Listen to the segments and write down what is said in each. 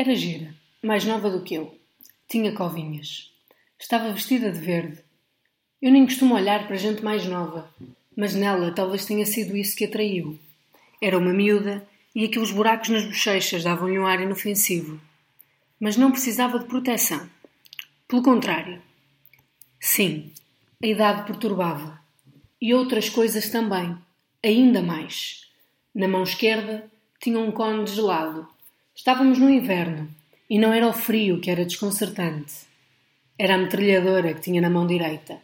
Era gira, mais nova do que eu. Tinha covinhas. Estava vestida de verde. Eu nem costumo olhar para gente mais nova, mas nela talvez tenha sido isso que atraiu. Era uma miúda e aqueles buracos nas bochechas davam-lhe um ar inofensivo. Mas não precisava de proteção. Pelo contrário. Sim, a idade perturbava. E outras coisas também, ainda mais. Na mão esquerda tinha um cone de gelado. Estávamos no inverno e não era o frio que era desconcertante. Era a metralhadora que tinha na mão direita.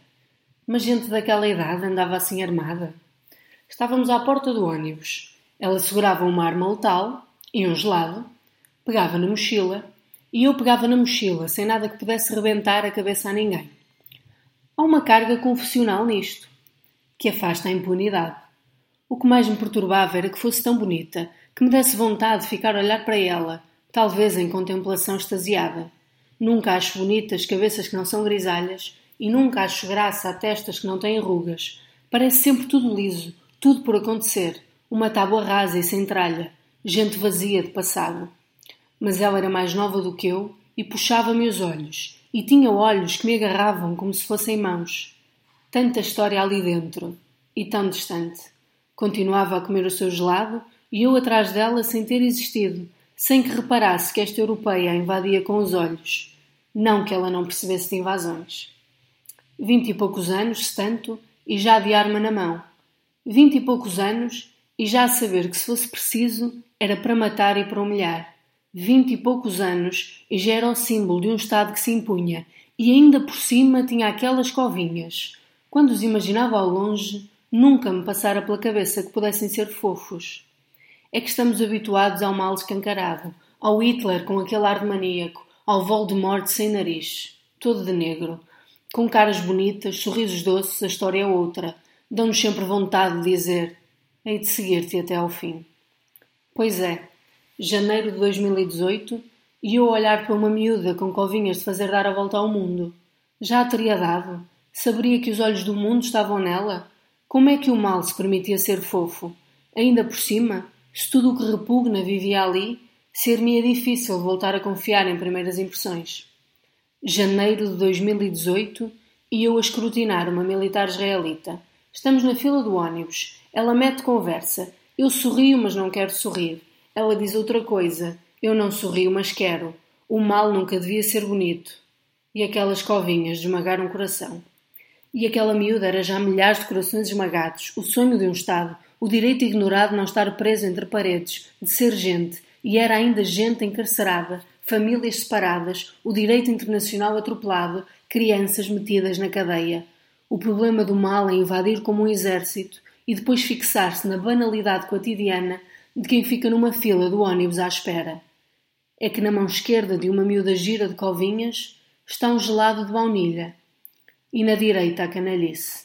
Mas gente daquela idade andava assim armada. Estávamos à porta do ônibus. Ela segurava uma arma letal e um gelado, pegava na mochila e eu pegava na mochila sem nada que pudesse rebentar a cabeça a ninguém. Há uma carga confessional nisto, que afasta a impunidade. O que mais me perturbava era que fosse tão bonita, que me desse vontade de ficar a olhar para ela, talvez em contemplação extasiada. Nunca acho bonitas cabeças que não são grisalhas e nunca acho graça a testas que não têm rugas. Parece sempre tudo liso, tudo por acontecer, uma tábua rasa e sem tralha, gente vazia de passado. Mas ela era mais nova do que eu e puxava-me os olhos, e tinha olhos que me agarravam como se fossem mãos. Tanta história ali dentro, e tão distante. Continuava a comer o seu gelado e eu atrás dela sem ter existido, sem que reparasse que esta europeia a invadia com os olhos. Não que ela não percebesse de invasões. Vinte e poucos anos, se tanto, e já de arma na mão. Vinte e poucos anos, e já a saber que se fosse preciso, era para matar e para humilhar vinte e poucos anos, e já era o símbolo de um Estado que se impunha, e ainda por cima tinha aquelas covinhas. Quando os imaginava ao longe, nunca me passara pela cabeça que pudessem ser fofos. É que estamos habituados ao mal escancarado, ao Hitler com aquele ar de maníaco, ao Voldemort sem nariz, todo de negro. Com caras bonitas, sorrisos doces, a história é outra. Dão-nos sempre vontade de dizer: hei de seguir-te até ao fim. Pois é, janeiro de 2018, e eu olhar para uma miúda com covinhas de fazer dar a volta ao mundo. Já a teria dado? Saberia que os olhos do mundo estavam nela? Como é que o mal se permitia ser fofo? Ainda por cima, se tudo o que repugna vivia ali, ser-me-ia difícil voltar a confiar em primeiras impressões. Janeiro de 2018 e eu a escrutinar uma militar israelita. Estamos na fila do ônibus. Ela mete conversa. Eu sorrio, mas não quero sorrir. Ela diz outra coisa. Eu não sorrio, mas quero. O mal nunca devia ser bonito. E aquelas covinhas de esmagar um coração. E aquela miúda era já milhares de corações esmagados, o sonho de um Estado, o direito ignorado não estar preso entre paredes, de ser gente, e era ainda gente encarcerada, famílias separadas, o direito internacional atropelado, crianças metidas na cadeia. O problema do mal é invadir como um exército e depois fixar-se na banalidade cotidiana de quem fica numa fila do ônibus à espera. É que na mão esquerda de uma miúda gira de covinhas está um gelado de baunilha e na direita a canalice.